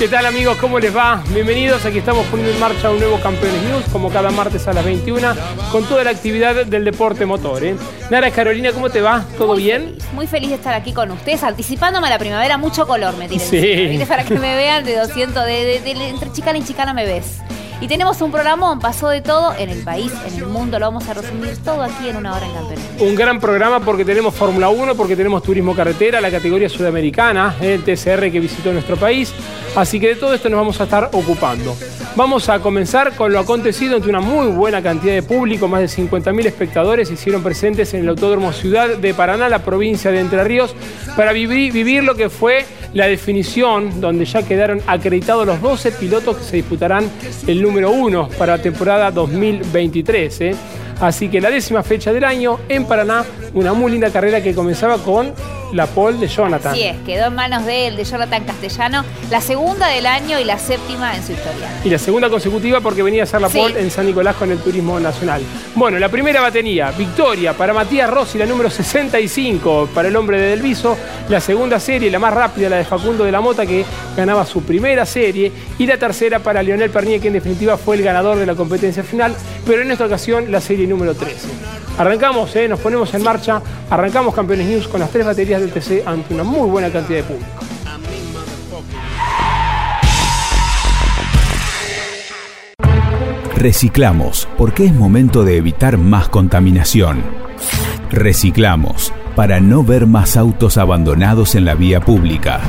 ¿Qué tal amigos? ¿Cómo les va? Bienvenidos, aquí estamos poniendo en marcha un nuevo Campeones News, como cada martes a las 21, con toda la actividad del deporte motor. ¿eh? Nara Carolina, ¿cómo te va? ¿Todo bien? muy feliz de estar aquí con ustedes, anticipándome a la primavera, mucho color me tienen. Sí. Para que me vean de 200, de, entre chicana y chicana me ves. Y tenemos un programón, pasó de todo en el país, en el mundo, lo vamos a resumir todo aquí en una hora en Campeones. Un gran programa porque tenemos Fórmula 1, porque tenemos turismo carretera, la categoría sudamericana, el TCR que visitó nuestro país. Así que de todo esto nos vamos a estar ocupando. Vamos a comenzar con lo acontecido entre una muy buena cantidad de público, más de 50.000 espectadores se hicieron presentes en el Autódromo Ciudad de Paraná, la provincia de Entre Ríos, para vivir, vivir lo que fue la definición, donde ya quedaron acreditados los 12 pilotos que se disputarán el número 1 para la temporada 2023. ¿eh? Así que la décima fecha del año en Paraná, una muy linda carrera que comenzaba con la pole de Jonathan. Sí es, quedó en manos de él, de Jonathan Castellano, la segunda del año y la séptima en su historia. Y la segunda consecutiva porque venía a ser la pole en San Nicolás con el Turismo Nacional. Bueno, la primera batería, victoria para Matías Rossi, la número 65 para el hombre de Delviso, la segunda serie, la más rápida, la de Facundo de la Mota, que ganaba su primera serie, y la tercera para Leonel Pernier, que en definitiva fue el ganador de la competencia final, pero en esta ocasión la serie número 13. Arrancamos, ¿eh? nos ponemos en marcha, arrancamos Campeones News con las tres baterías del TC ante una muy buena cantidad de público. Reciclamos, porque es momento de evitar más contaminación. Reciclamos, para no ver más autos abandonados en la vía pública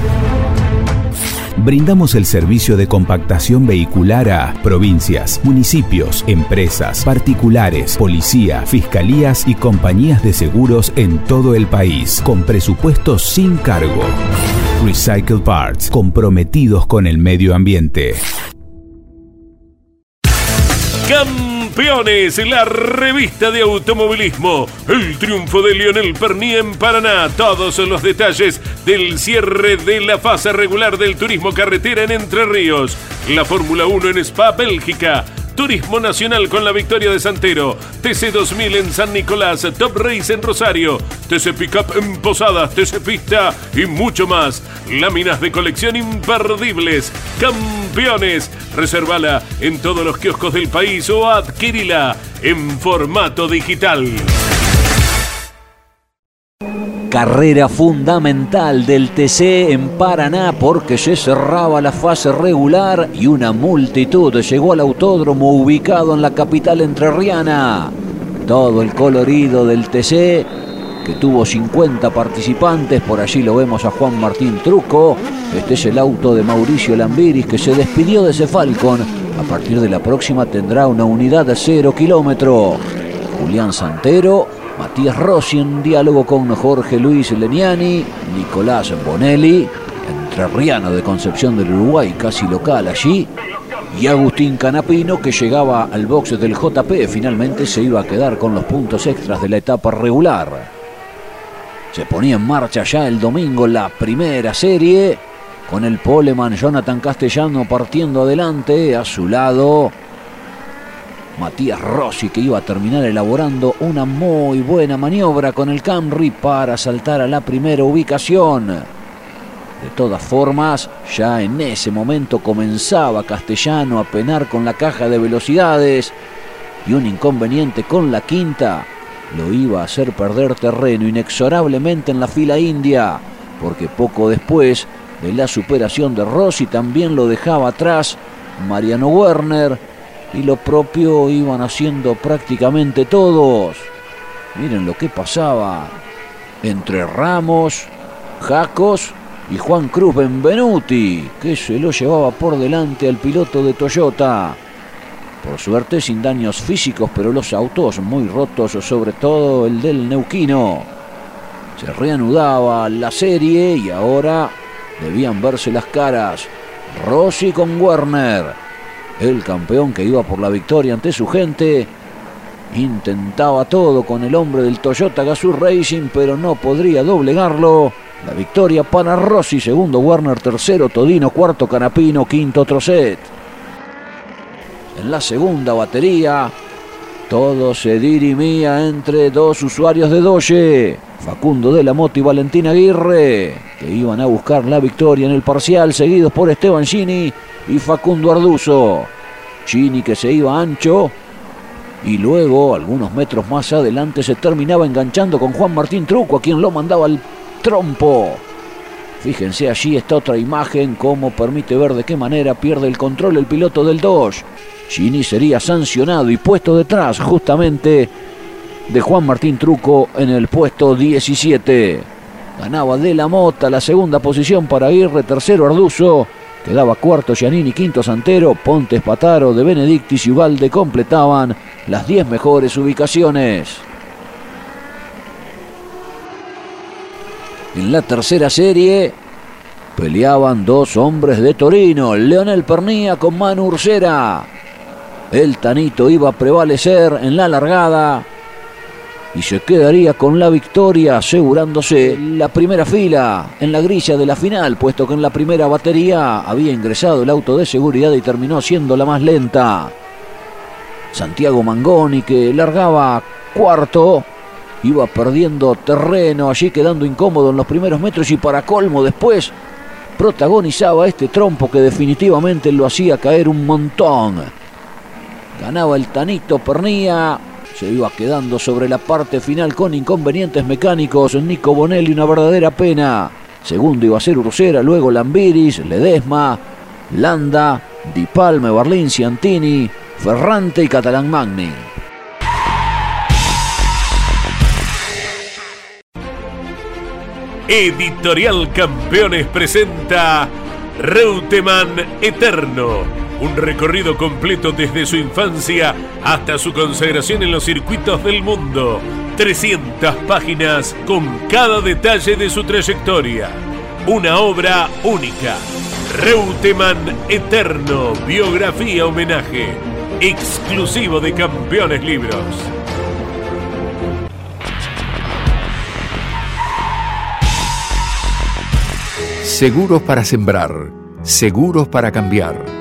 brindamos el servicio de compactación vehicular a provincias, municipios, empresas, particulares, policía, fiscalías y compañías de seguros en todo el país, con presupuestos sin cargo. Recycle Parts, comprometidos con el medio ambiente. Campeones, la revista de automovilismo. El triunfo de Lionel Pernier en Paraná. Todos los detalles del cierre de la fase regular del turismo carretera en Entre Ríos. La Fórmula 1 en Spa, Bélgica. Turismo Nacional con la victoria de Santero, TC 2000 en San Nicolás, Top Race en Rosario, TC Pickup en Posadas, TC Pista y mucho más. Láminas de colección imperdibles, campeones. Reservala en todos los kioscos del país o adquirila en formato digital carrera fundamental del TC en Paraná porque se cerraba la fase regular y una multitud llegó al autódromo ubicado en la capital entrerriana. Todo el colorido del TC que tuvo 50 participantes, por allí lo vemos a Juan Martín Truco. Este es el auto de Mauricio Lambiris que se despidió de ese Falcon. A partir de la próxima tendrá una unidad de 0 kilómetro. Julián Santero Matías Rossi en diálogo con Jorge Luis Leniani, Nicolás Bonelli, entrerriano de Concepción del Uruguay, casi local allí, y Agustín Canapino que llegaba al box del JP, finalmente se iba a quedar con los puntos extras de la etapa regular. Se ponía en marcha ya el domingo la primera serie, con el poleman Jonathan Castellano partiendo adelante, a su lado Matías Rossi que iba a terminar elaborando una muy buena maniobra con el Camry para saltar a la primera ubicación. De todas formas, ya en ese momento comenzaba Castellano a penar con la caja de velocidades y un inconveniente con la quinta lo iba a hacer perder terreno inexorablemente en la fila india, porque poco después de la superación de Rossi también lo dejaba atrás Mariano Werner, y lo propio iban haciendo prácticamente todos. Miren lo que pasaba entre Ramos, Jacos y Juan Cruz Benvenuti, que se lo llevaba por delante al piloto de Toyota. Por suerte sin daños físicos, pero los autos muy rotos, sobre todo el del Neuquino. Se reanudaba la serie y ahora debían verse las caras. Rossi con Werner, el campeón que iba por la victoria ante su gente. Intentaba todo con el hombre del Toyota Gazoo Racing, pero no podría doblegarlo. La victoria para Rossi, segundo Warner, tercero Todino, cuarto Canapino, quinto Trocet. En la segunda batería, todo se dirimía entre dos usuarios de Doge, Facundo de la Moto y Valentín Aguirre, que iban a buscar la victoria en el parcial, seguidos por Esteban Gini y Facundo Arduzo. Chini que se iba ancho y luego, algunos metros más adelante, se terminaba enganchando con Juan Martín Truco, a quien lo mandaba al trompo. Fíjense allí esta otra imagen, cómo permite ver de qué manera pierde el control el piloto del Dodge. Chini sería sancionado y puesto detrás justamente de Juan Martín Truco en el puesto 17. Ganaba de la Mota la segunda posición para Aguirre, tercero Arduzo Quedaba cuarto Giannini, quinto Santero, Pontes Pataro, De Benedictis y Ubalde completaban las 10 mejores ubicaciones. En la tercera serie peleaban dos hombres de Torino, Leonel Pernía con Manu Ursera. El Tanito iba a prevalecer en la largada y se quedaría con la victoria asegurándose la primera fila en la grilla de la final, puesto que en la primera batería había ingresado el auto de seguridad y terminó siendo la más lenta. Santiago Mangoni que largaba cuarto, iba perdiendo terreno allí quedando incómodo en los primeros metros y para colmo después protagonizaba este trompo que definitivamente lo hacía caer un montón. Ganaba el Tanito Pernía, se iba quedando sobre la parte final con inconvenientes mecánicos. Nico Bonelli, una verdadera pena. Segundo iba a ser Ursera, luego Lambiris, Ledesma, Landa, Di Palme, Barlín, Ciantini, Ferrante y Catalán Magni. Editorial Campeones presenta Reutemann Eterno un recorrido completo desde su infancia hasta su consagración en los circuitos del mundo. 300 páginas con cada detalle de su trayectoria. una obra única. Reutemann Eterno, biografía homenaje, exclusivo de Campeones Libros. Seguros para sembrar, seguros para cambiar.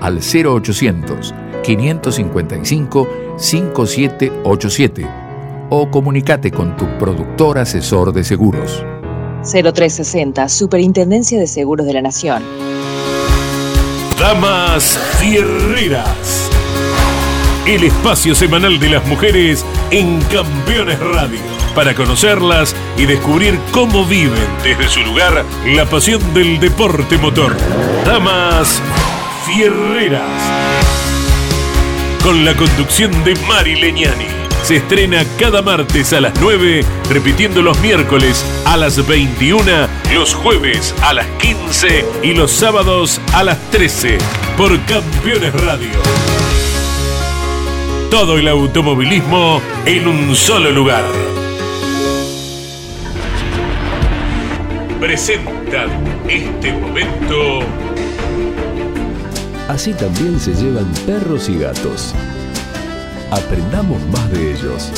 al 0800 555 5787 o comunícate con tu productor asesor de seguros. 0360, Superintendencia de Seguros de la Nación. Damas Fierreras. El espacio semanal de las mujeres en Campeones Radio. Para conocerlas y descubrir cómo viven desde su lugar la pasión del deporte motor. Damas Fierreras. Con la conducción de Mari Leñani se estrena cada martes a las 9, repitiendo los miércoles a las 21, los jueves a las 15 y los sábados a las 13 por Campeones Radio. Todo el automovilismo en un solo lugar. Presentan este momento. Así también se llevan perros y gatos. Aprendamos más de ellos.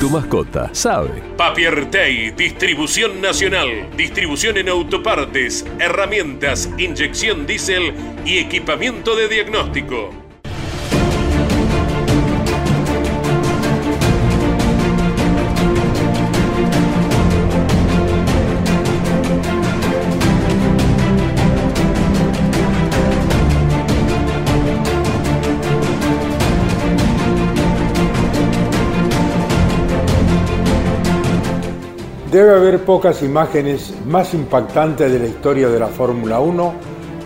Tu mascota sabe. Papiertei, distribución nacional, distribución en autopartes, herramientas, inyección diésel y equipamiento de diagnóstico. Debe haber pocas imágenes más impactantes de la historia de la Fórmula 1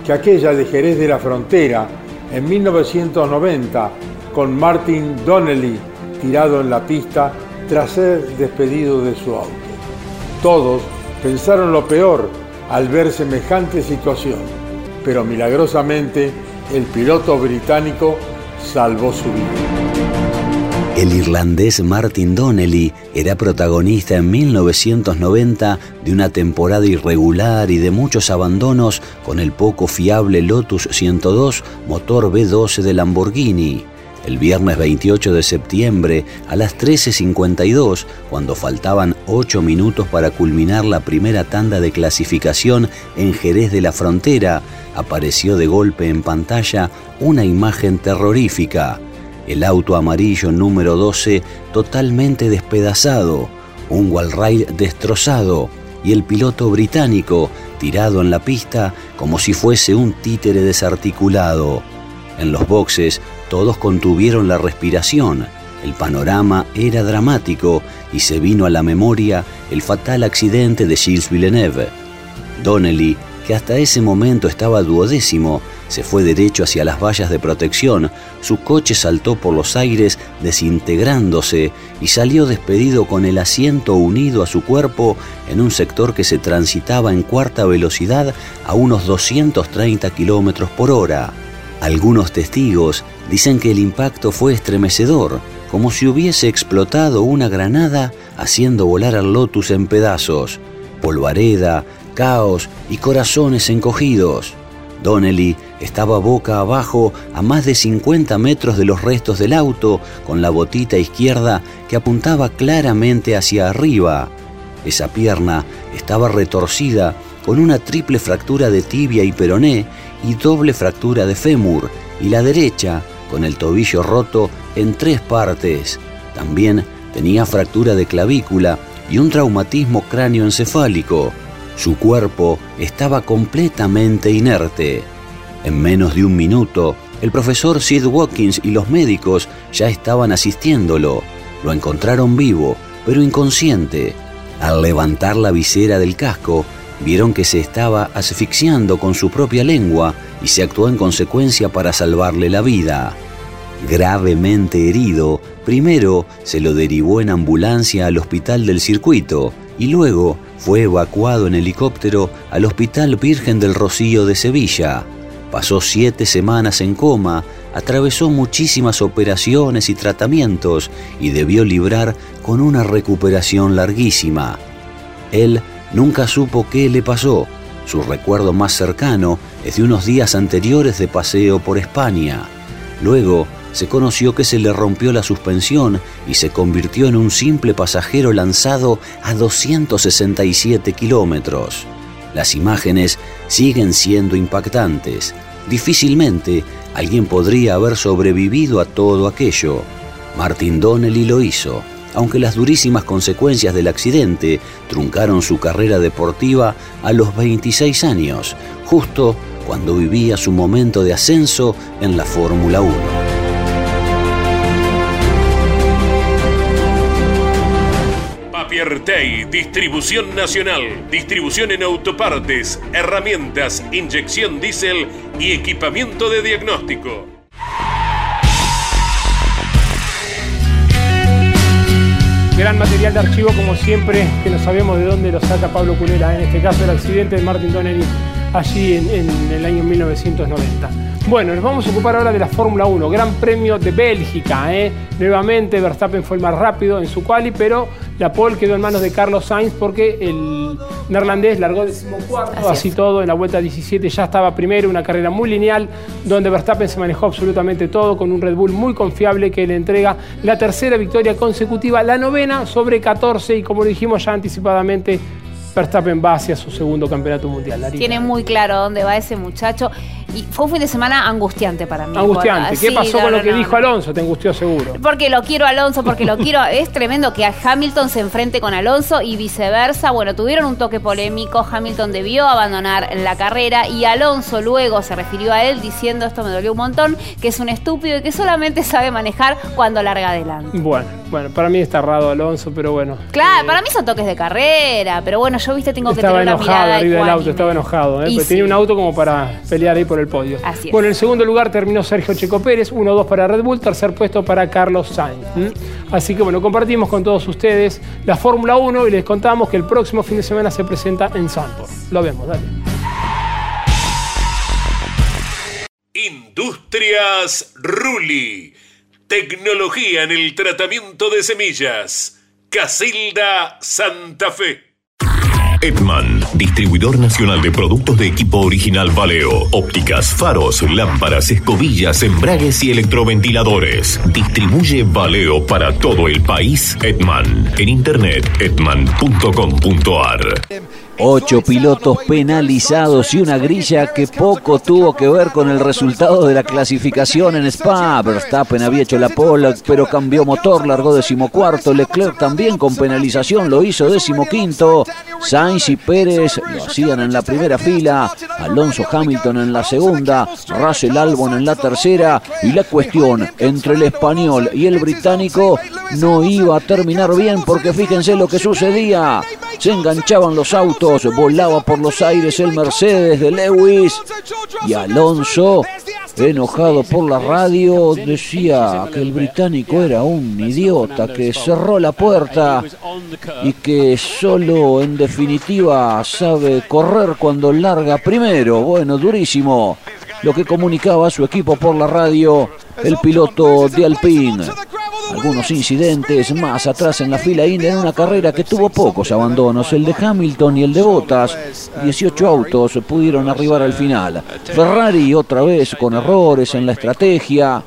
que aquella de Jerez de la Frontera en 1990 con Martin Donnelly tirado en la pista tras ser despedido de su auto. Todos pensaron lo peor al ver semejante situación, pero milagrosamente el piloto británico salvó su vida. El irlandés Martin Donnelly era protagonista en 1990 de una temporada irregular y de muchos abandonos con el poco fiable Lotus 102 motor B12 de Lamborghini. El viernes 28 de septiembre a las 13.52, cuando faltaban 8 minutos para culminar la primera tanda de clasificación en Jerez de la Frontera, apareció de golpe en pantalla una imagen terrorífica el auto amarillo número 12 totalmente despedazado, un wallride destrozado y el piloto británico tirado en la pista como si fuese un títere desarticulado. En los boxes todos contuvieron la respiración. El panorama era dramático y se vino a la memoria el fatal accidente de Gilles Villeneuve. Donnelly, que hasta ese momento estaba duodécimo, se fue derecho hacia las vallas de protección, su coche saltó por los aires desintegrándose y salió despedido con el asiento unido a su cuerpo en un sector que se transitaba en cuarta velocidad a unos 230 kilómetros por hora. Algunos testigos dicen que el impacto fue estremecedor, como si hubiese explotado una granada haciendo volar al Lotus en pedazos, polvareda, caos y corazones encogidos. Donnelly estaba boca abajo a más de 50 metros de los restos del auto, con la botita izquierda que apuntaba claramente hacia arriba. Esa pierna estaba retorcida con una triple fractura de tibia y peroné y doble fractura de fémur, y la derecha con el tobillo roto en tres partes. También tenía fractura de clavícula y un traumatismo cráneoencefálico. Su cuerpo estaba completamente inerte. En menos de un minuto, el profesor Sid Watkins y los médicos ya estaban asistiéndolo. Lo encontraron vivo, pero inconsciente. Al levantar la visera del casco, vieron que se estaba asfixiando con su propia lengua y se actuó en consecuencia para salvarle la vida. Gravemente herido, primero se lo derivó en ambulancia al hospital del circuito y luego fue evacuado en helicóptero al Hospital Virgen del Rocío de Sevilla. Pasó siete semanas en coma, atravesó muchísimas operaciones y tratamientos y debió librar con una recuperación larguísima. Él nunca supo qué le pasó. Su recuerdo más cercano es de unos días anteriores de paseo por España. Luego se conoció que se le rompió la suspensión y se convirtió en un simple pasajero lanzado a 267 kilómetros. Las imágenes siguen siendo impactantes. Difícilmente alguien podría haber sobrevivido a todo aquello. Martin Donnelly lo hizo, aunque las durísimas consecuencias del accidente truncaron su carrera deportiva a los 26 años, justo cuando vivía su momento de ascenso en la Fórmula 1. Distribución nacional, distribución en autopartes, herramientas, inyección diésel y equipamiento de diagnóstico. Gran material de archivo, como siempre, que no sabemos de dónde lo saca Pablo Culera, en este caso el accidente de Martin Donnelly allí en, en el año 1990. Bueno, nos vamos a ocupar ahora de la Fórmula 1, Gran Premio de Bélgica. ¿eh? Nuevamente Verstappen fue el más rápido en su quali, pero la pole quedó en manos de Carlos Sainz porque el neerlandés largó decimocuarto, así, así todo, en la vuelta 17 ya estaba primero, una carrera muy lineal, donde Verstappen se manejó absolutamente todo con un Red Bull muy confiable que le entrega la tercera victoria consecutiva, la novena sobre 14 y como lo dijimos ya anticipadamente, Verstappen va hacia su segundo campeonato mundial. Tiene muy claro dónde va ese muchacho. Y fue un fin de semana angustiante para mí. Angustiante. ¿Qué pasó con lo que dijo Alonso? Te angustió seguro. Porque lo quiero Alonso, porque lo quiero. es tremendo que Hamilton se enfrente con Alonso y viceversa. Bueno, tuvieron un toque polémico. Hamilton debió abandonar la carrera y Alonso luego se refirió a él diciendo esto me dolió un montón, que es un estúpido y que solamente sabe manejar cuando larga adelante. Bueno, bueno, para mí está errado Alonso, pero bueno. Claro, para mí son toques de carrera, pero bueno, yo viste tengo que tener una enojado arriba del auto, estaba enojado, ¿eh? tenía un auto como para pelear ahí por el podio. Así es. Bueno, en segundo lugar terminó Sergio Checo Pérez, 1-2 para Red Bull, tercer puesto para Carlos Sainz. Así que bueno, compartimos con todos ustedes la Fórmula 1 y les contamos que el próximo fin de semana se presenta en Sanford. Lo vemos, dale. Industrias Ruli. Tecnología en el tratamiento de semillas. Casilda Santa Fe. Edman, distribuidor nacional de productos de equipo original Valeo, ópticas, faros, lámparas, escobillas, embragues y electroventiladores. Distribuye Valeo para todo el país. Edman, en internet edman.com.ar. Ocho pilotos penalizados y una grilla que poco tuvo que ver con el resultado de la clasificación en Spa. Verstappen había hecho la pole, pero cambió motor, largó decimocuarto. Leclerc también con penalización lo hizo decimoquinto. Sainz y Pérez lo hacían en la primera fila. Alonso Hamilton en la segunda. Russell Albon en la tercera. Y la cuestión entre el español y el británico no iba a terminar bien porque fíjense lo que sucedía. Se enganchaban los autos, volaba por los aires el Mercedes de Lewis y Alonso, enojado por la radio, decía que el británico era un idiota, que cerró la puerta y que solo en definitiva sabe correr cuando larga primero. Bueno, durísimo lo que comunicaba su equipo por la radio el piloto de Alpine. Algunos incidentes más atrás en la fila India en una carrera que tuvo pocos abandonos, el de Hamilton y el de Bottas. 18 autos pudieron arribar al final. Ferrari otra vez con errores en la estrategia.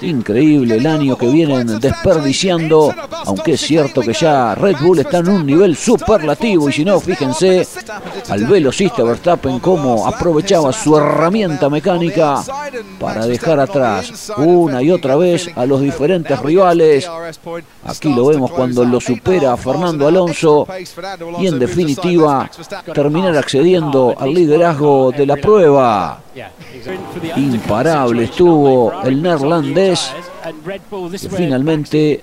Increíble el año que vienen desperdiciando, aunque es cierto que ya Red Bull está en un nivel superlativo y si no, fíjense al velocista Verstappen cómo aprovechaba su herramienta mecánica para dejar atrás una y otra vez a los diferentes rivales. Aquí lo vemos cuando lo supera Fernando Alonso y en definitiva terminar accediendo al liderazgo de la prueba. Imparable estuvo el neerlandés finalmente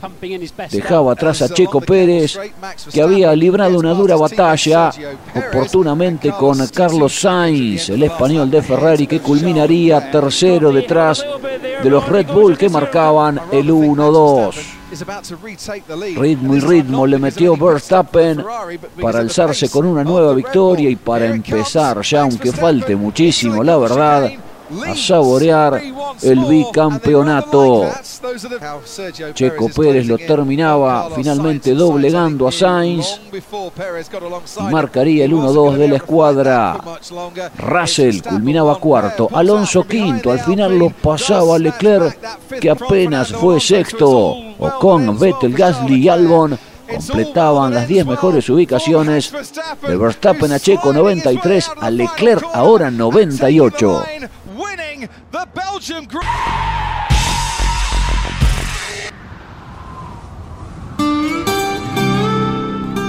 dejaba atrás a Checo Pérez, que había librado una dura batalla oportunamente con Carlos Sainz, el español de Ferrari, que culminaría tercero detrás de los Red Bull que marcaban el 1-2. Ritmo y ritmo le metió Verstappen para alzarse con una nueva victoria y para empezar ya, aunque falte muchísimo, la verdad, a saborear el bicampeonato. Checo Pérez lo terminaba finalmente doblegando a Sainz. Y marcaría el 1-2 de la escuadra. Russell culminaba cuarto, Alonso quinto, al final lo pasaba Leclerc que apenas fue sexto. Ocon, Vettel, Gasly y Albon completaban las 10 mejores ubicaciones de Verstappen a Checo 93, a Leclerc ahora 98.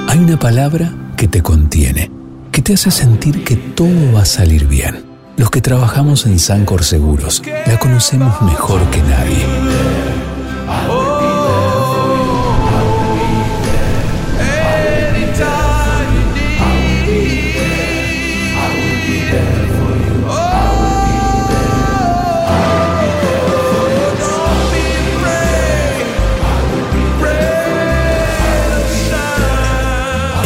Hay una palabra que te contiene, que te hace sentir que todo va a salir bien. Los que trabajamos en Sancor Seguros la conocemos mejor que nadie.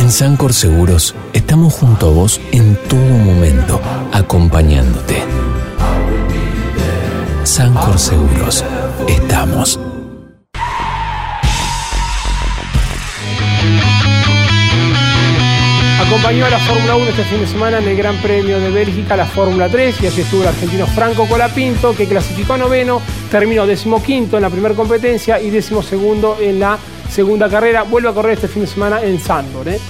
En Sancor Seguros estamos junto a vos en todo momento, acompañándote. Sancor Seguros, estamos. Acompañó a la Fórmula 1 este fin de semana en el Gran Premio de Bélgica, la Fórmula 3, y allí estuvo el argentino Franco Colapinto, que clasificó noveno, terminó decimoquinto en la primera competencia y decimosegundo en la segunda carrera. Vuelve a correr este fin de semana en Sandor. ¿eh?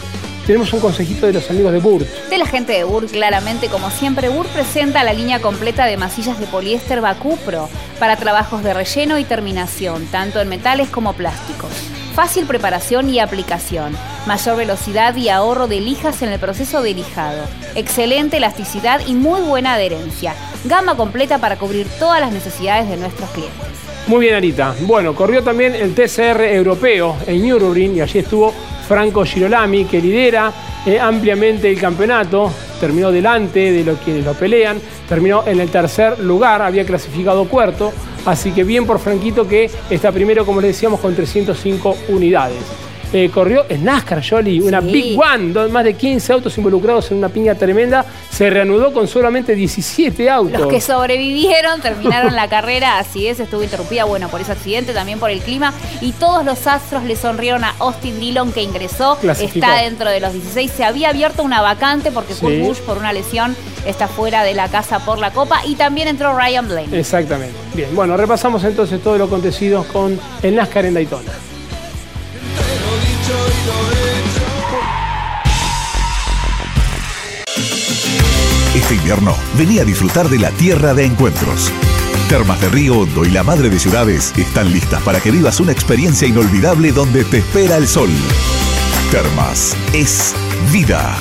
Tenemos un consejito de los amigos de Burt. De la gente de Burt, claramente, como siempre, Burt presenta la línea completa de masillas de poliéster Bacupro para trabajos de relleno y terminación, tanto en metales como plásticos. Fácil preparación y aplicación, mayor velocidad y ahorro de lijas en el proceso de lijado, excelente elasticidad y muy buena adherencia. Gama completa para cubrir todas las necesidades de nuestros clientes. Muy bien, Anita. Bueno, corrió también el TCR europeo en Nürburgring y allí estuvo Franco Girolami, que lidera eh, ampliamente el campeonato. Terminó delante de los quienes lo pelean. Terminó en el tercer lugar, había clasificado cuarto. Así que bien por Franquito que está primero, como le decíamos, con 305 unidades. Eh, corrió en NASCAR, Jolly, una Big One, más de 15 autos involucrados en una piña tremenda. Se reanudó con solamente 17 autos. Los que sobrevivieron terminaron la carrera, así es, estuvo interrumpida, bueno, por ese accidente, también por el clima. Y todos los astros le sonrieron a Austin Dillon, que ingresó, está dentro de los 16. Se había abierto una vacante porque Kurt Busch, por una lesión, está fuera de la casa por la Copa. Y también entró Ryan Blaney. Exactamente. Bien, bueno, repasamos entonces todo lo acontecido con el NASCAR en Daytona. Este invierno, vení a disfrutar de la tierra de encuentros. Termas de Río Hondo y la Madre de Ciudades están listas para que vivas una experiencia inolvidable donde te espera el sol. Termas es vida.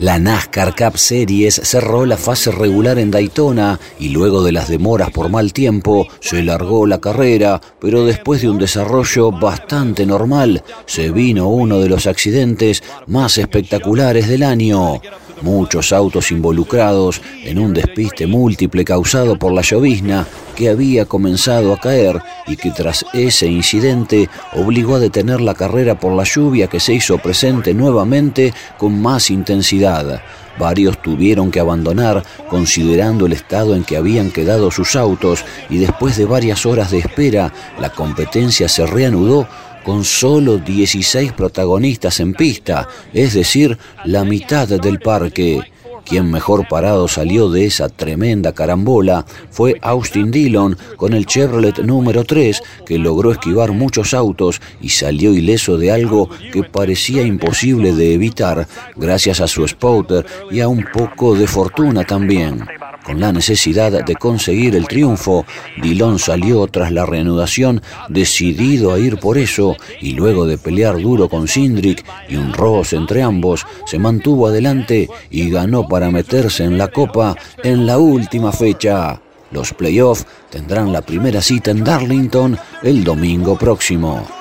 La NASCAR Cup Series cerró la fase regular en Daytona y luego de las demoras por mal tiempo se largó la carrera, pero después de un desarrollo bastante normal se vino uno de los accidentes más espectaculares del año muchos autos involucrados en un despiste múltiple causado por la llovizna que había comenzado a caer y que tras ese incidente obligó a detener la carrera por la lluvia que se hizo presente nuevamente con más intensidad. Varios tuvieron que abandonar considerando el estado en que habían quedado sus autos y después de varias horas de espera la competencia se reanudó con solo 16 protagonistas en pista, es decir, la mitad del parque. Quien mejor parado salió de esa tremenda carambola fue Austin Dillon con el Chevrolet número 3 que logró esquivar muchos autos y salió ileso de algo que parecía imposible de evitar gracias a su spotter y a un poco de fortuna también. Con la necesidad de conseguir el triunfo, Dillon salió tras la reanudación decidido a ir por eso y luego de pelear duro con Sindrick y un roce entre ambos, se mantuvo adelante y ganó para meterse en la copa en la última fecha. Los playoffs tendrán la primera cita en Darlington el domingo próximo.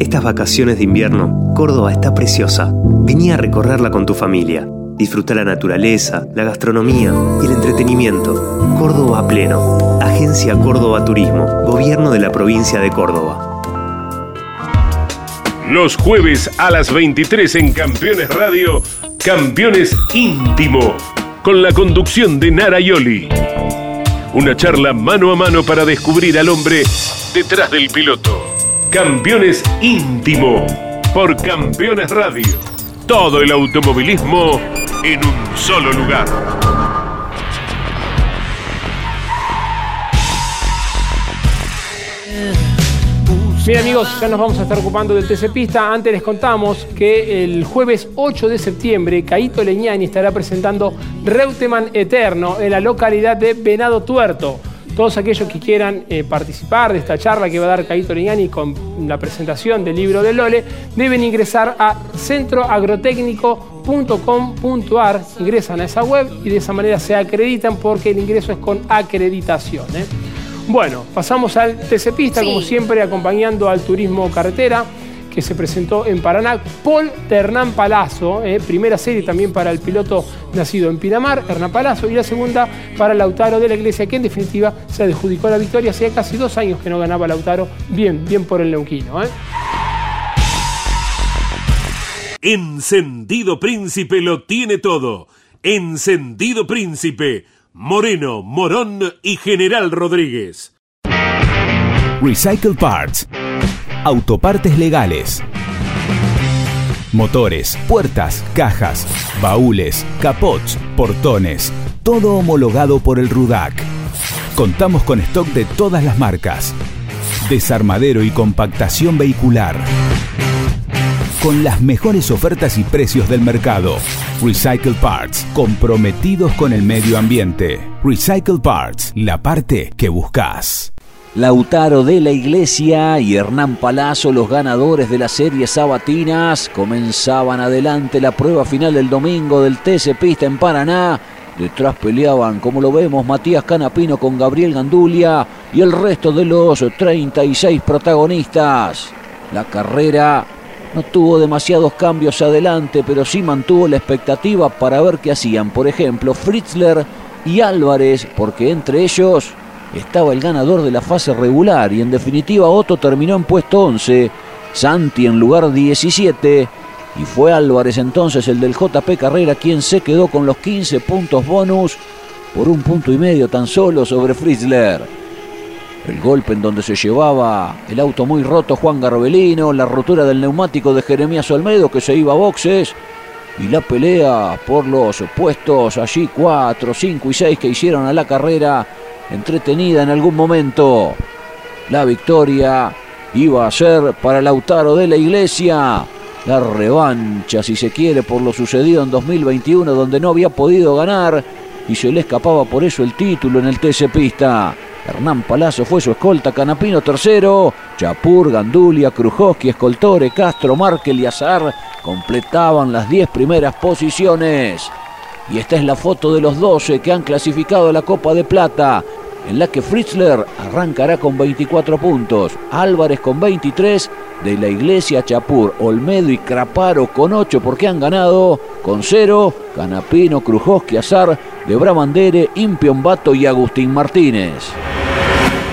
Estas vacaciones de invierno, Córdoba está preciosa. Vení a recorrerla con tu familia. Disfruta la naturaleza, la gastronomía y el entretenimiento. Córdoba pleno. Agencia Córdoba Turismo. Gobierno de la provincia de Córdoba. Los jueves a las 23 en Campeones Radio, Campeones Íntimo, con la conducción de Nara Yoli. Una charla mano a mano para descubrir al hombre detrás del piloto. Campeones Íntimo, por Campeones Radio. Todo el automovilismo en un solo lugar. Bien amigos, ya nos vamos a estar ocupando del TC Pista. Antes les contamos que el jueves 8 de septiembre, Caito Leñani estará presentando Reuteman Eterno en la localidad de Venado Tuerto. Todos aquellos que quieran eh, participar de esta charla que va a dar Caito Leñani con la presentación del libro de Lole, deben ingresar a centroagrotécnico.com.ar, ingresan a esa web y de esa manera se acreditan porque el ingreso es con acreditación. ¿eh? Bueno, pasamos al TC Pista, como siempre, acompañando al turismo carretera que se presentó en Paraná. Paul Hernán Palazzo, eh, primera serie también para el piloto nacido en Pinamar, Hernán Palazzo, y la segunda para Lautaro de la Iglesia, que en definitiva se adjudicó la victoria. Hacía casi dos años que no ganaba Lautaro. Bien, bien por el neuquino. ¿eh? Encendido Príncipe lo tiene todo. Encendido Príncipe Moreno, Morón y General Rodríguez. Recycle Parts. Autopartes legales. Motores, puertas, cajas, baúles, capots, portones. Todo homologado por el RUDAC. Contamos con stock de todas las marcas. Desarmadero y compactación vehicular con las mejores ofertas y precios del mercado. Recycle Parts, comprometidos con el medio ambiente. Recycle Parts, la parte que buscas. Lautaro de la Iglesia y Hernán Palazzo, los ganadores de la serie Sabatinas, comenzaban adelante la prueba final del domingo del TC Pista en Paraná. Detrás peleaban, como lo vemos, Matías Canapino con Gabriel Gandulia y el resto de los 36 protagonistas. La carrera no tuvo demasiados cambios adelante, pero sí mantuvo la expectativa para ver qué hacían. Por ejemplo, Fritzler y Álvarez, porque entre ellos estaba el ganador de la fase regular y en definitiva Otto terminó en puesto 11, Santi en lugar 17 y fue Álvarez entonces el del JP Carrera quien se quedó con los 15 puntos bonus por un punto y medio tan solo sobre Fritzler. El golpe en donde se llevaba el auto muy roto Juan Garbelino, la rotura del neumático de Jeremías Olmedo que se iba a boxes y la pelea por los puestos allí 4, 5 y 6 que hicieron a la carrera entretenida en algún momento. La victoria iba a ser para Lautaro de la Iglesia. La revancha, si se quiere, por lo sucedido en 2021 donde no había podido ganar y se le escapaba por eso el título en el TC Pista. Hernán Palazzo fue su escolta, Canapino tercero, Chapur, Gandulia, Krujowski, Escoltore, Castro, Markel y Azar completaban las 10 primeras posiciones. Y esta es la foto de los 12 que han clasificado a la Copa de Plata, en la que Fritzler arrancará con 24 puntos, Álvarez con 23, de la Iglesia Chapur, Olmedo y Craparo con 8 porque han ganado, con 0, Canapino, Krujowski, Azar, de Bramandere, Impion Bato y Agustín Martínez.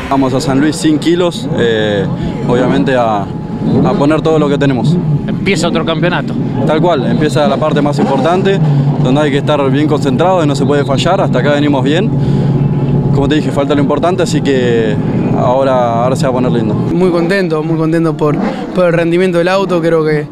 Vamos a San Luis sin kilos, eh, obviamente a, a poner todo lo que tenemos. Empieza otro campeonato. Tal cual, empieza la parte más importante, donde hay que estar bien concentrado y no se puede fallar, hasta acá venimos bien. Como te dije, falta lo importante, así que ahora, ahora se va a poner lindo. Muy contento, muy contento por, por el rendimiento del auto, creo que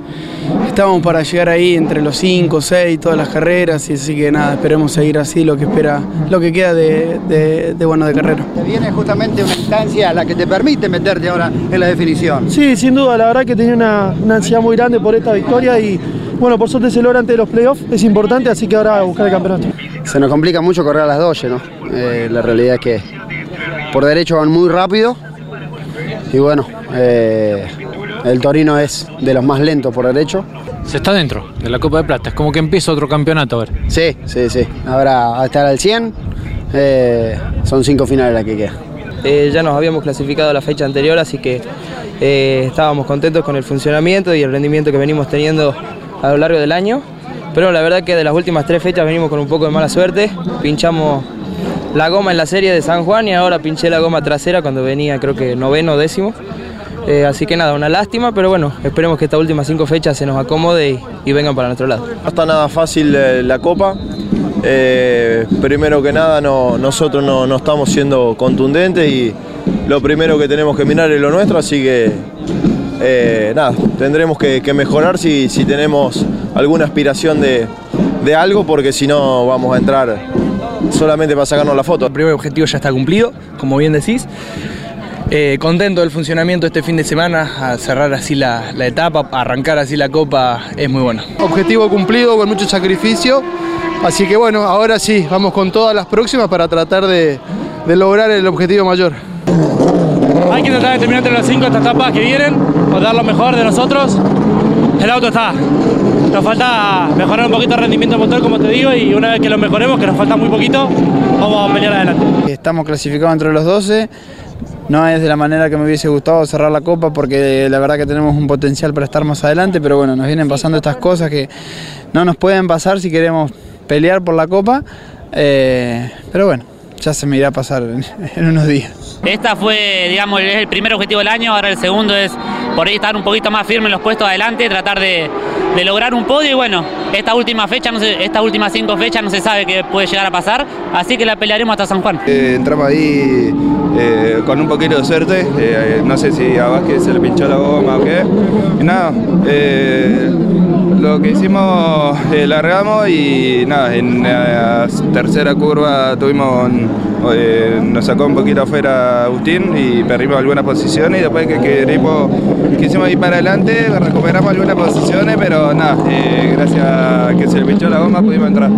estamos para llegar ahí entre los 5, 6, todas las carreras, y así que nada, esperemos seguir así lo que espera, lo que queda de, de, bueno de carrera. Te viene justamente una instancia a la que te permite meterte ahora en la definición. Sí, sin duda, la verdad que tenía una, una ansiedad muy grande por esta victoria y bueno, por suerte se logra ante los playoffs, es importante, así que ahora a buscar el campeonato. Se nos complica mucho correr a las 12, ¿no? Eh, la realidad es que por derecho van muy rápido y bueno, eh, el Torino es de los más lentos por derecho. Se está dentro de la Copa de Plata, es como que empieza otro campeonato ahora. Sí, sí, sí. Ahora a estar al 100, eh, son cinco finales las que quedan. Eh, ya nos habíamos clasificado la fecha anterior, así que eh, estábamos contentos con el funcionamiento y el rendimiento que venimos teniendo a lo largo del año. Pero la verdad que de las últimas tres fechas venimos con un poco de mala suerte. Pinchamos la goma en la serie de San Juan y ahora pinché la goma trasera cuando venía creo que noveno décimo. Eh, así que nada, una lástima, pero bueno, esperemos que estas últimas cinco fechas se nos acomode y, vengan para nuestro lado. No está nada fácil eh, la Copa. Eh, primero que nada, nosotros no, estamos siendo contundentes y lo primero que tenemos que mirar es lo nuestro, así que nada, tendremos que, mejorar si, tenemos alguna aspiración de, de algo, porque si no vamos a entrar solamente para sacarnos la foto. El primer objetivo ya está cumplido, como bien decís. Eh, contento del funcionamiento este fin de semana, a cerrar así la, etapa, a arrancar así la copa, es muy bueno. Objetivo cumplido con mucho sacrificio, así que bueno, ahora sí, vamos con todas las próximas para tratar de, lograr el objetivo mayor. Hay que tratar de terminar entre las cinco estas etapas que vienen, o dar lo mejor de nosotros. El auto está. Nos falta mejorar un poquito el rendimiento motor, como te digo, y una vez que lo mejoremos, que nos falta muy poquito, vamos a pelear adelante. Estamos clasificados entre los 12 no es de la manera que me hubiese gustado cerrar la copa porque la verdad que tenemos un potencial para estar más adelante, pero bueno, nos vienen pasando estas cosas que no nos pueden pasar si queremos pelear por la copa, eh, pero bueno, ya se me irá a pasar en, unos días. Esta fue, digamos, el primer objetivo del año, ahora el segundo es por ahí estar un poquito más firme en los puestos adelante, tratar de, lograr un podio y bueno, esta última fecha, no estas últimas cinco fechas no se sabe qué puede llegar a pasar, así que la pelearemos hasta San Juan. Eh, entramos ahí eh, con un poquito de suerte, eh, no sé si a Vázquez se le pinchó la goma o qué, y nada, lo que hicimos, largamos y nada, en la tercera curva tuvimos, nos sacó un poquito afuera Agustín y perdimos algunas posiciones y después que queremos quisimos ir para adelante, recuperamos algunas posiciones, pero nada, eh, gracias a que se le pinchó la goma pudimos entrar.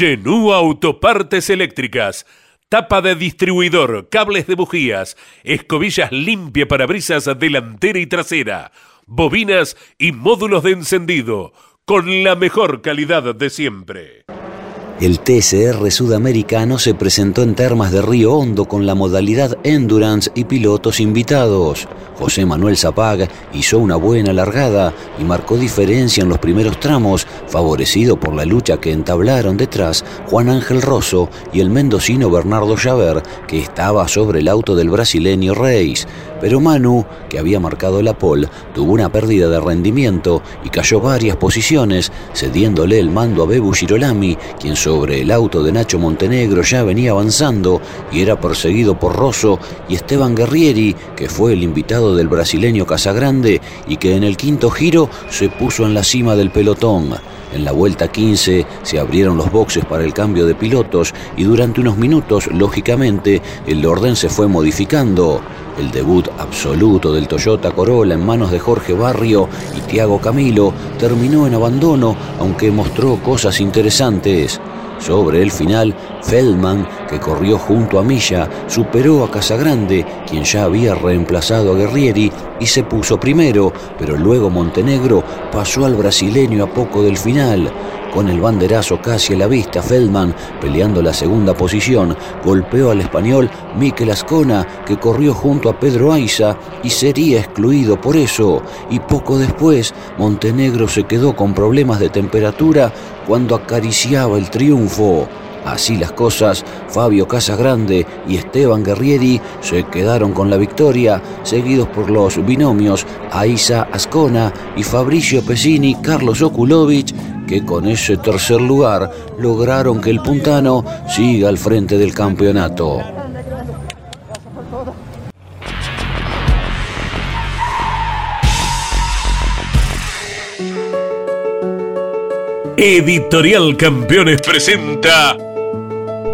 Genú Autopartes Eléctricas. Tapa de distribuidor, cables de bujías, escobillas limpia para brisas delantera y trasera, bobinas y módulos de encendido, con la mejor calidad de siempre. El TCR sudamericano se presentó en Termas de Río Hondo con la modalidad Endurance y pilotos invitados. José Manuel Zapag hizo una buena largada y marcó diferencia en los primeros tramos, favorecido por la lucha que entablaron detrás Juan Ángel Rosso y el mendocino Bernardo Javer, que estaba sobre el auto del brasileño Reis. Pero Manu, que había marcado la pole, tuvo una pérdida de rendimiento y cayó varias posiciones, cediéndole el mando a Bebu Girolami, quien el auto de Nacho Montenegro ya venía avanzando y era perseguido por Rosso y Esteban Guerrieri, que fue el invitado del brasileño Casagrande y que en el quinto giro se puso en la cima del pelotón. En la vuelta 15 se abrieron los boxes para el cambio de pilotos y durante unos minutos, lógicamente, el orden se fue modificando. El debut absoluto del Toyota Corolla en manos de Jorge Barrio y Tiago Camilo terminó en abandono, aunque mostró cosas interesantes. Sobre el final, Feldman, que corrió junto a Milla, superó a Casagrande, quien ya había reemplazado a Guerrieri, y se puso primero, pero luego Montenegro pasó al brasileño a poco del final. Con el banderazo casi a la vista, Feldman, peleando la segunda posición, golpeó al español Miquel Ascona, que corrió junto a Pedro Aiza y sería excluido por eso. Y poco después, Montenegro se quedó con problemas de temperatura cuando acariciaba el triunfo. Así las cosas, Fabio Casagrande y Esteban Guerrieri se quedaron con la victoria, seguidos por los binomios Aiza Ascona y Fabricio Pesini Carlos Okulovich, que con ese tercer lugar lograron que el puntano siga al frente del campeonato. Editorial Campeones presenta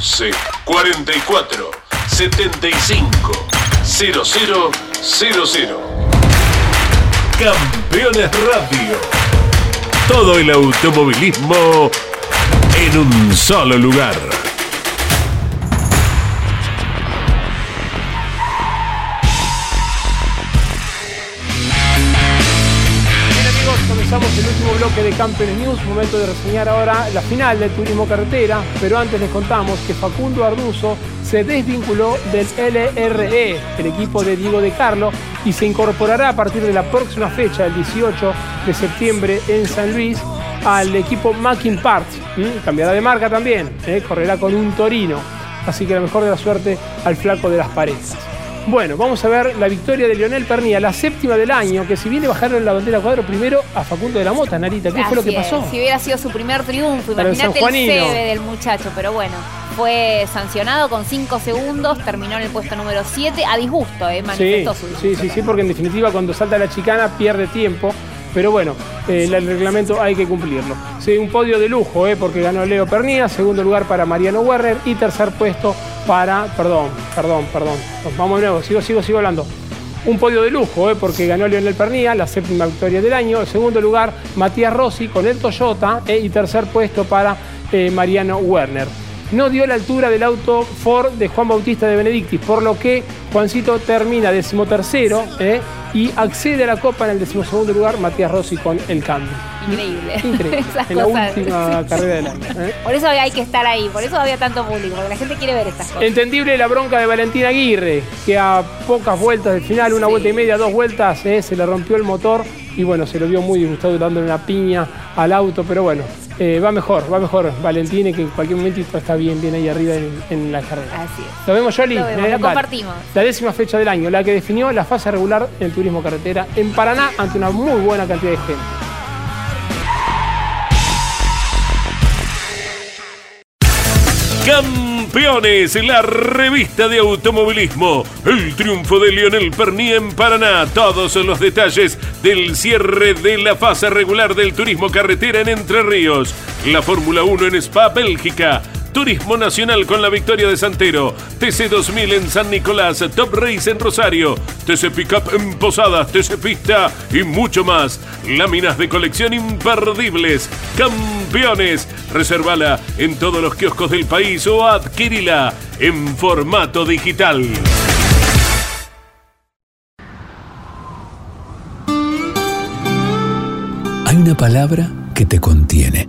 11 44 75 0000. Campeones Radio. Todo el automovilismo en un solo lugar. El último bloque de Campeones News, momento de reseñar ahora la final del turismo carretera, pero antes les contamos que Facundo Arduzo se desvinculó del LRE, el equipo de Diego de Carlo, y se incorporará a partir de la próxima fecha, el 18 de septiembre en San Luis, al equipo Mackin Parts. Cambiará de marca también, ¿eh? correrá con un Torino. Así que la mejor de la suerte al flaco de las paredes. Bueno, vamos a ver la victoria de Lionel Pernilla, la séptima del año, que si viene bajaron la bandera cuadro primero a Facundo de la Mota, Narita. ¿Qué fue lo que es, pasó? Si hubiera sido su primer triunfo, imagínate el. CB del muchacho, pero bueno, fue sancionado con 5 segundos, terminó en el puesto número 7, a disgusto, eh, Sí, manifestó su sí, sí, sí, porque en definitiva cuando salta la chicana pierde tiempo. Pero bueno, eh, el reglamento hay que cumplirlo. Sí, un podio de lujo, eh, porque ganó Leo Pernía, segundo lugar para Mariano Werner y tercer puesto para. Perdón, perdón, perdón. Vamos de nuevo, sigo, sigo, sigo hablando. Un podio de lujo, eh, porque ganó Leonel Pernía, la séptima victoria del año. Segundo lugar, Matías Rossi con el Toyota eh, y tercer puesto para eh, Mariano Werner. No dio la altura del auto Ford de Juan Bautista de Benedictis, por lo que Juancito termina decimotercero eh, y accede a la Copa en el decimosegundo lugar Matías Rossi con el cambio. Increíble. Increíble. En la última carrera del año. eh. Por eso hay que estar ahí, por eso había tanto público, porque la gente quiere ver estas cosas. Entendible la bronca de Valentín Aguirre, que a pocas vueltas del final, una vuelta y media, dos vueltas, eh, se le rompió el motor y bueno, se lo vio muy disgustado dándole una piña al auto, pero bueno, eh, va mejor, va mejor Valentín, que en cualquier momentito está bien, bien ahí arriba en, en la carrera. Así es. ¿Lo vemos, Yoli? Lo vemos, Eh, lo compartimos. La décima fecha del año, la que definió la fase regular del turismo carretera en Paraná ante una muy buena cantidad de gente. Campeones, la revista de automovilismo. El triunfo de Lionel Pernier en Paraná. Todos los detalles del cierre de la fase regular del turismo carretera en Entre Ríos. La Fórmula 1 en Spa, Bélgica. Turismo Nacional con la victoria de Santero. TC 2000 en San Nicolás. Top Race en Rosario. TC Pickup en Posadas. TC Pista y mucho más. Láminas de colección imperdibles. Campeones. Reservala en todos los kioscos del país o adquirila en formato digital. Hay una palabra que te contiene,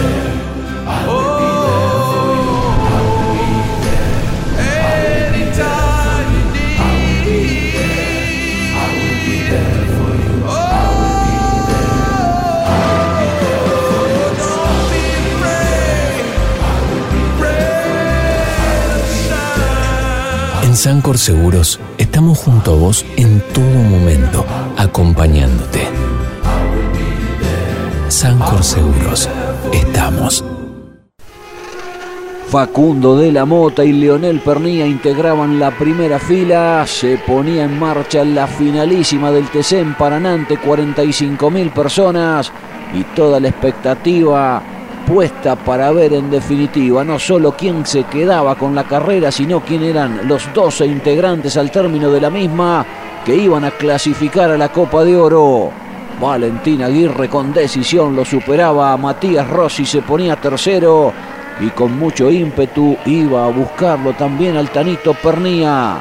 En Sancor Seguros estamos junto a vos en todo momento, acompañándote. Sancor Seguros, estamos. Facundo de la Mota y Leonel Pernía integraban la primera fila. Se ponía en marcha la finalísima del TC en Paraná ante 45 mil personas y toda la expectativa puesta para ver en definitiva no solo quién se quedaba con la carrera, sino quién eran los 12 integrantes al término de la misma que iban a clasificar a la Copa de Oro. Valentín Aguirre con decisión lo superaba Matías Rossi, se ponía tercero y con mucho ímpetu iba a buscarlo también al Tanito Pernía.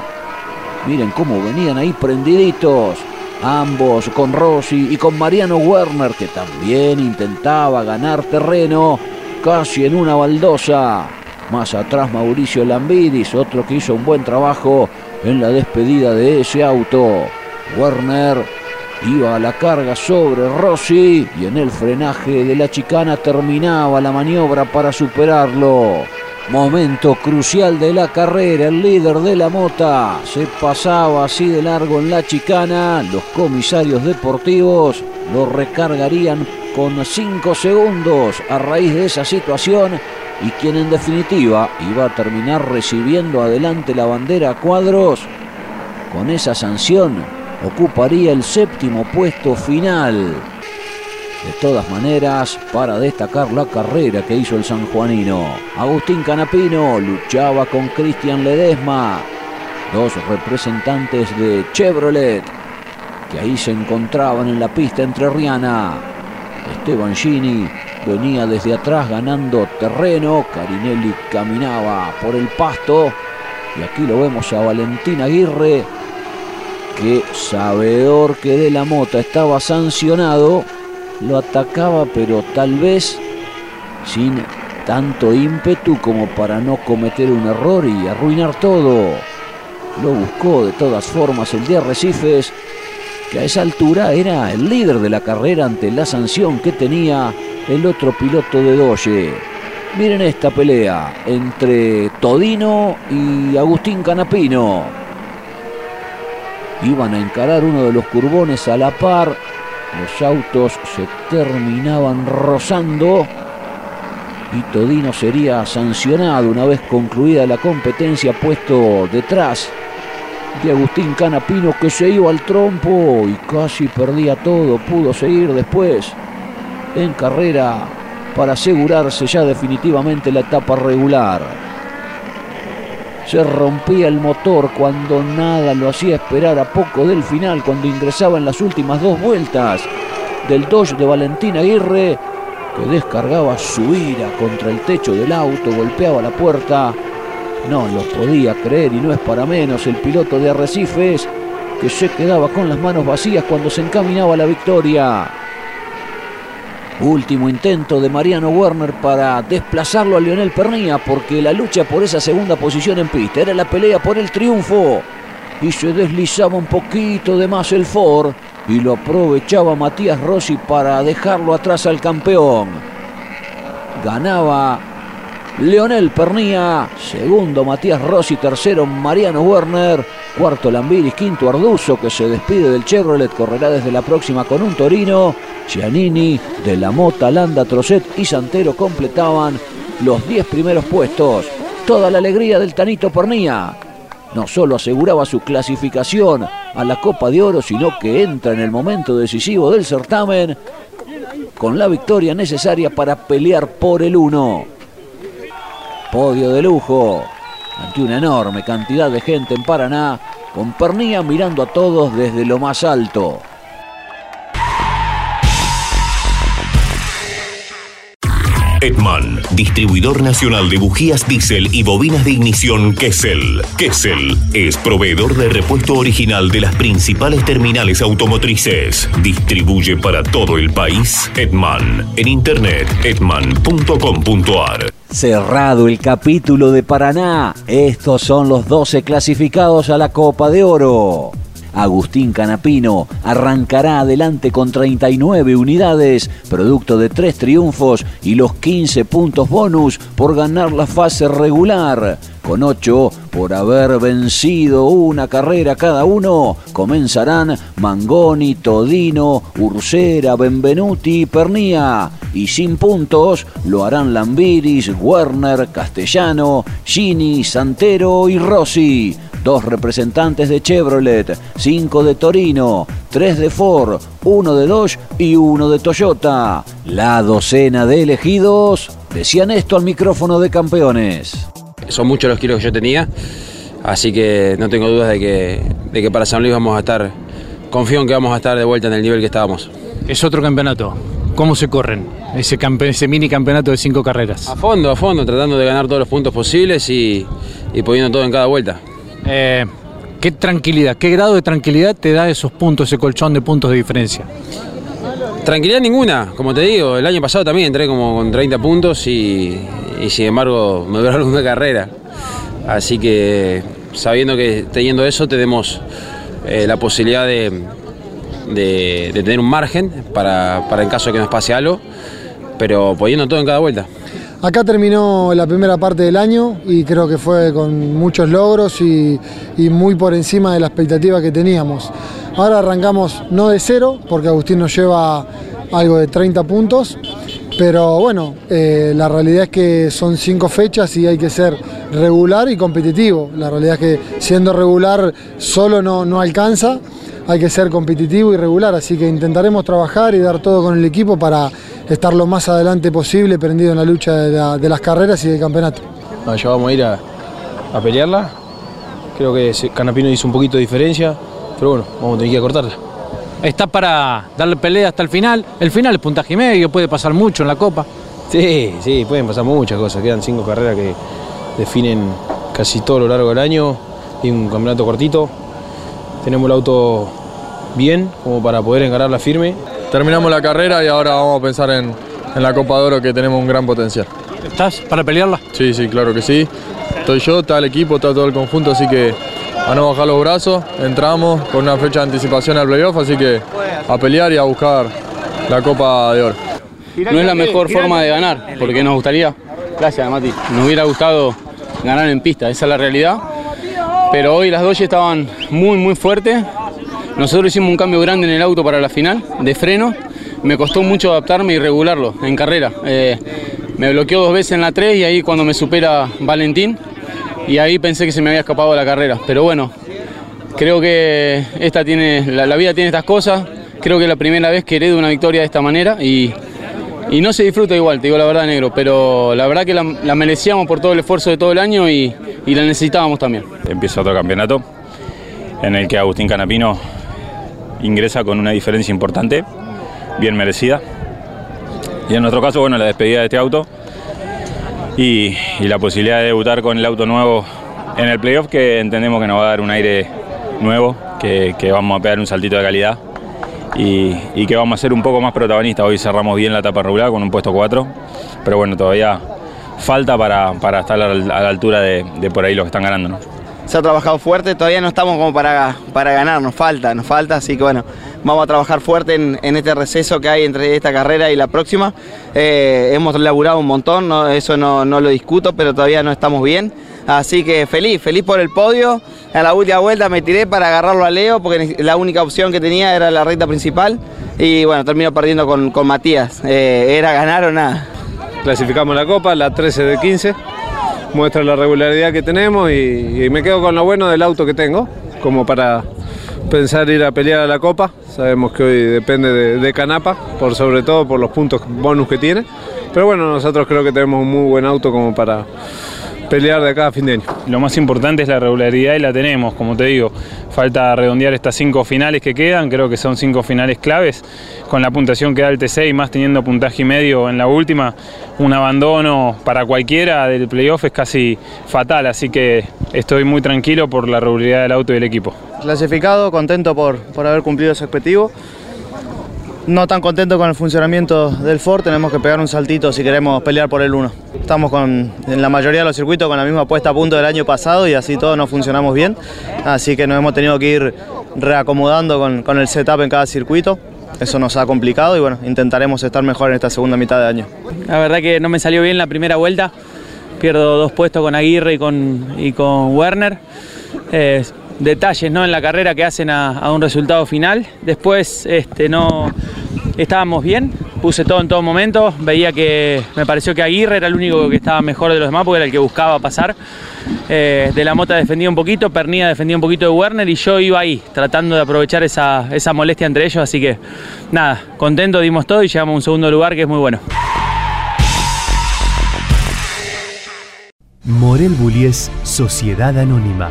Miren cómo venían ahí prendiditos. Ambos con Rossi y con Mariano Werner, que también intentaba ganar terreno casi en una baldosa. Más atrás Mauricio Lambidis, otro que hizo un buen trabajo en la despedida de ese auto. Werner iba a la carga sobre Rossi y en el frenaje de la chicana terminaba la maniobra para superarlo. Momento crucial de la carrera, el líder de la mota se pasaba así de largo en la chicana, los comisarios deportivos lo recargarían con 5 segundos a raíz de esa situación y quien en definitiva iba a terminar recibiendo adelante la bandera a cuadros con esa sanción ocuparía el séptimo puesto final. De todas maneras, para destacar la carrera que hizo el sanjuanino, Agustín Canapino luchaba con Cristian Ledesma, dos representantes de Chevrolet, que ahí se encontraban en la pista entre Riana. Esteban Gini venía desde atrás ganando terreno, Carinelli caminaba por el pasto, y aquí lo vemos a Valentín Aguirre, que sabedor que de la mota estaba sancionado, lo atacaba, pero tal vez sin tanto ímpetu como para no cometer un error y arruinar todo. Lo buscó de todas formas el de Arrecifes, que a esa altura era el líder de la carrera ante la sanción que tenía el otro piloto de Doye. Miren esta pelea entre Todino y Agustín Canapino. Iban a encarar uno de los curbones a la par los autos se terminaban rozando y Todino sería sancionado una vez concluida la competencia puesto detrás de Agustín Canapino que se iba al trompo y casi perdía todo, pudo seguir después en carrera para asegurarse ya definitivamente la etapa regular. Se rompía el motor cuando nada lo hacía esperar a poco del final, cuando ingresaba en las últimas dos vueltas del Dodge de Valentín Aguirre, que descargaba su ira contra el techo del auto, golpeaba la puerta. No lo podía creer y no es para menos el piloto de Arrecifes que se quedaba con las manos vacías cuando se encaminaba a la victoria. Último intento de Mariano Werner para desplazarlo a Lionel Pernía porque la lucha por esa segunda posición en pista era la pelea por el triunfo y se deslizaba un poquito de más el Ford y lo aprovechaba Matías Rossi para dejarlo atrás al campeón. Ganaba Leonel Pernía, segundo Matías Rossi, tercero Mariano Werner, cuarto Lambiris, quinto Arduzo que se despide del Chevrolet, correrá desde la próxima con un Torino, Giannini, De la Mota, Landa, Trocet y Santero completaban los 10 primeros puestos. Toda la alegría del Tanito Pernía. No solo aseguraba su clasificación a la Copa de Oro, sino que entra en el momento decisivo del certamen con la victoria necesaria para pelear por el 1. Podio de lujo ante una enorme cantidad de gente en Paraná, con Pernía mirando a todos desde lo más alto. Edman, distribuidor nacional de bujías diésel y bobinas de ignición Kessel. Kessel es proveedor de repuesto original de las principales terminales automotrices. Distribuye para todo el país Edman. En internet, edman.com.ar. Cerrado el capítulo de Paraná, estos son los 12 clasificados a la Copa de Oro. Agustín Canapino arrancará adelante con 39 unidades, producto de tres triunfos y los 15 puntos bonus por ganar la fase regular. Con ocho por haber vencido una carrera cada uno, comenzarán Mangoni, Todino, Ursera, Benvenuti y Pernía. Y sin puntos lo harán Lambiris, Werner, Castellano, Gini, Santero y Rossi dos representantes de Chevrolet, cinco de Torino, tres de Ford, uno de Dodge y uno de Toyota. La docena de elegidos decían esto al micrófono de campeones. Son muchos los kilos que yo tenía, así que no tengo dudas de que, de que para San Luis vamos a estar, confío en que vamos a estar de vuelta en el nivel que estábamos. Es otro campeonato. ¿Cómo se corren ese, ese mini campeonato de cinco carreras? A fondo, a fondo, tratando de ganar todos los puntos posibles y, y poniendo todo en cada vuelta. Eh, ¿Qué tranquilidad, qué grado de tranquilidad te da esos puntos, ese colchón de puntos de diferencia? Tranquilidad ninguna, como te digo, el año pasado también entré como con 30 puntos y, sin embargo me duraron una carrera. Así que sabiendo que teniendo eso tenemos eh, la posibilidad de, tener un margen para, para en caso de que nos pase algo, pero poniendo todo en cada vuelta. Acá terminó la primera parte del año y creo que fue con muchos logros y, muy por encima de la expectativa que teníamos. Ahora arrancamos no de cero, porque Agustín nos lleva algo de 30 puntos, pero bueno, eh, la realidad es que son cinco fechas y hay que ser regular y competitivo. La realidad es que siendo regular solo no, no alcanza, hay que ser competitivo y regular, así que intentaremos trabajar y dar todo con el equipo para estar lo más adelante posible, prendido en la lucha de, las carreras y del campeonato. ya vamos a ir a, pelearla. Creo que Canapino hizo un poquito de diferencia, pero bueno, vamos a tener que acortarla. Está para darle pelea hasta el final. El final es puntaje y medio, puede pasar mucho en la Copa. Sí, sí, pueden pasar muchas cosas. Quedan cinco carreras que definen casi todo lo largo del año y un campeonato cortito. Tenemos el auto bien como para poder encararla firme terminamos la carrera y ahora vamos a pensar en, la Copa de Oro que tenemos un gran potencial. ¿Estás para pelearla? Sí, sí, claro que sí. Estoy yo, está el equipo, está todo el conjunto, así que a no bajar los brazos. Entramos con una fecha de anticipación al playoff, así que a pelear y a buscar la Copa de Oro. No es la mejor forma de ganar, porque nos gustaría, gracias Mati, nos hubiera gustado ganar en pista, esa es la realidad. Pero hoy las dos estaban muy, muy fuertes nosotros hicimos un cambio grande en el auto para la final, de freno. Me costó mucho adaptarme y regularlo en carrera. Eh, me bloqueó dos veces en la 3 y ahí cuando me supera Valentín, y ahí pensé que se me había escapado la carrera. Pero bueno, creo que esta tiene, la, vida tiene estas cosas. Creo que es la primera vez que heredo una victoria de esta manera y, no se disfruta igual, te digo la verdad, negro. Pero la verdad que la, merecíamos por todo el esfuerzo de todo el año y la necesitábamos también. Empieza otro campeonato en el que Agustín Canapino ingresa con una diferencia importante, bien merecida. Y en nuestro caso, bueno, la despedida de este auto y, la posibilidad de debutar con el auto nuevo en el playoff que entendemos que nos va a dar un aire nuevo, que, vamos a pegar un saltito de calidad y, que vamos a ser un poco más protagonistas. Hoy cerramos bien la etapa regular con un puesto 4, pero bueno, todavía falta para, estar a la, altura de, por ahí los que están ganando. Se ha trabajado fuerte, todavía no estamos como para, para ganar, nos falta, nos falta, así que bueno, vamos a trabajar fuerte en, este receso que hay entre esta carrera y la próxima. Eh, hemos laburado un montón, eso no, lo discuto, pero todavía no estamos bien. Así que feliz, feliz por el podio. A la última vuelta me tiré para agarrarlo a Leo, porque la única opción que tenía era la recta principal. Y bueno, termino perdiendo con, Matías. Eh, era ganar o nada. Clasificamos la copa, la 13 de 15 muestra la regularidad que tenemos y, me quedo con lo bueno del auto que tengo, como para pensar ir a pelear a la Copa. Sabemos que hoy depende de, Canapa, por sobre todo por los puntos bonus que tiene. Pero bueno, nosotros creo que tenemos un muy buen auto como para pelear de acá a fin de año. Lo más importante es la regularidad y la tenemos, como te digo. Falta redondear estas cinco finales que quedan, creo que son cinco finales claves. Con la puntuación que da el T6 y más teniendo puntaje y medio en la última, un abandono para cualquiera del playoff es casi fatal, así que estoy muy tranquilo por la regularidad del auto y del equipo. Clasificado, contento por, por haber cumplido ese objetivo no tan contento con el funcionamiento del Ford, tenemos que pegar un saltito si queremos pelear por el 1. Estamos con, en la mayoría de los circuitos con la misma puesta a punto del año pasado y así todos no funcionamos bien, así que nos hemos tenido que ir reacomodando con, con el setup en cada circuito. Eso nos ha complicado y bueno, intentaremos estar mejor en esta segunda mitad de año. La verdad que no me salió bien la primera vuelta, pierdo dos puestos con Aguirre y con, y con Werner. Eh, detalles ¿no? en la carrera que hacen a, un resultado final. Después este, no estábamos bien, puse todo en todo momento, veía que me pareció que Aguirre era el único que estaba mejor de los demás porque era el que buscaba pasar. Eh, de la Mota defendía un poquito, Pernilla defendía un poquito de Werner y yo iba ahí, tratando de aprovechar esa, esa molestia entre ellos, así que nada, contento, dimos todo y llegamos a un segundo lugar que es muy bueno. Morel Bullies Sociedad Anónima,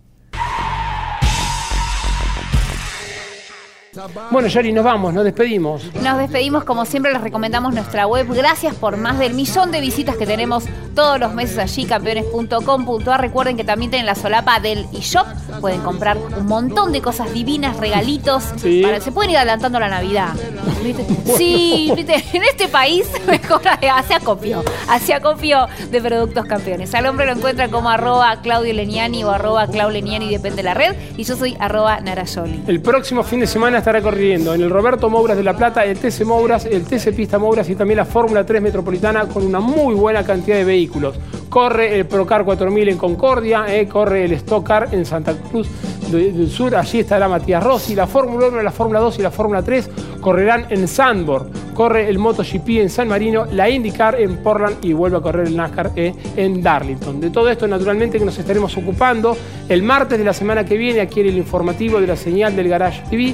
Bueno, Yari, nos vamos, nos despedimos. Nos despedimos, como siempre, les recomendamos nuestra web. Gracias por más del millón de visitas que tenemos todos los meses allí, campeones.com.ar. Recuerden que también tienen la solapa del eShop. Pueden comprar un montón de cosas divinas, regalitos. Sí. Para, se pueden ir adelantando la Navidad. ¿Viste? Sí, ¿viste? en este país mejor hace acopio. Hace acopio de productos campeones. Al hombre lo encuentran como arroba Claudio Leniani o arroba Clau Leniani, depende de la red. Y yo soy arroba Narayoli. El próximo fin de semana estará corriendo en el Roberto Mouras de La Plata, el TC Mouras, el TC Pista Mouras y también la Fórmula 3 Metropolitana con una muy buena cantidad de vehículos. Corre el Procar 4000 en Concordia, eh, corre el Stock Car en Santa Cruz de- del Sur, allí estará Matías Rossi. La Fórmula 1, la Fórmula 2 y la Fórmula 3 correrán en Sandborn. Corre el MotoGP en San Marino, la IndyCar en Portland y vuelve a correr el NASCAR eh, en Darlington. De todo esto, naturalmente, que nos estaremos ocupando el martes de la semana que viene aquí en el informativo de la señal del Garage TV.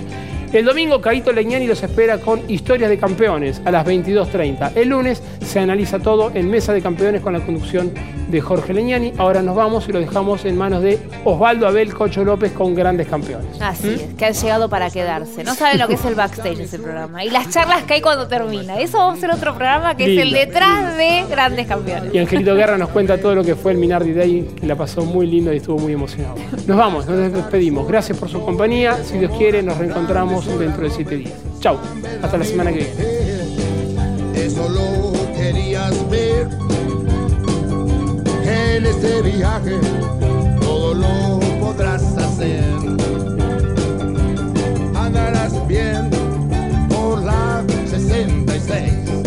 El domingo, Caito Leñani los espera con Historias de Campeones a las 22.30. El lunes se analiza todo en Mesa de Campeones con la conducción de Jorge Leñani. Ahora nos vamos y lo dejamos en manos de Osvaldo Abel Cocho López con grandes campeones. Así es, que han llegado para quedarse. No saben lo que es el backstage de ese programa. Y las charlas que hay cuando termina. Eso vamos a hacer otro programa que es el detrás de grandes campeones. Y Angelito Guerra nos cuenta todo lo que fue el Minardi Day, que la pasó muy lindo y estuvo muy emocionado. Nos vamos, nos despedimos. Gracias por su compañía. Si Dios quiere, nos reencontramos dentro de siete días. Chau. Hasta la semana que viene. Eso lo querías ver. En este viaje todo lo podrás hacer. Andarás bien por la 66.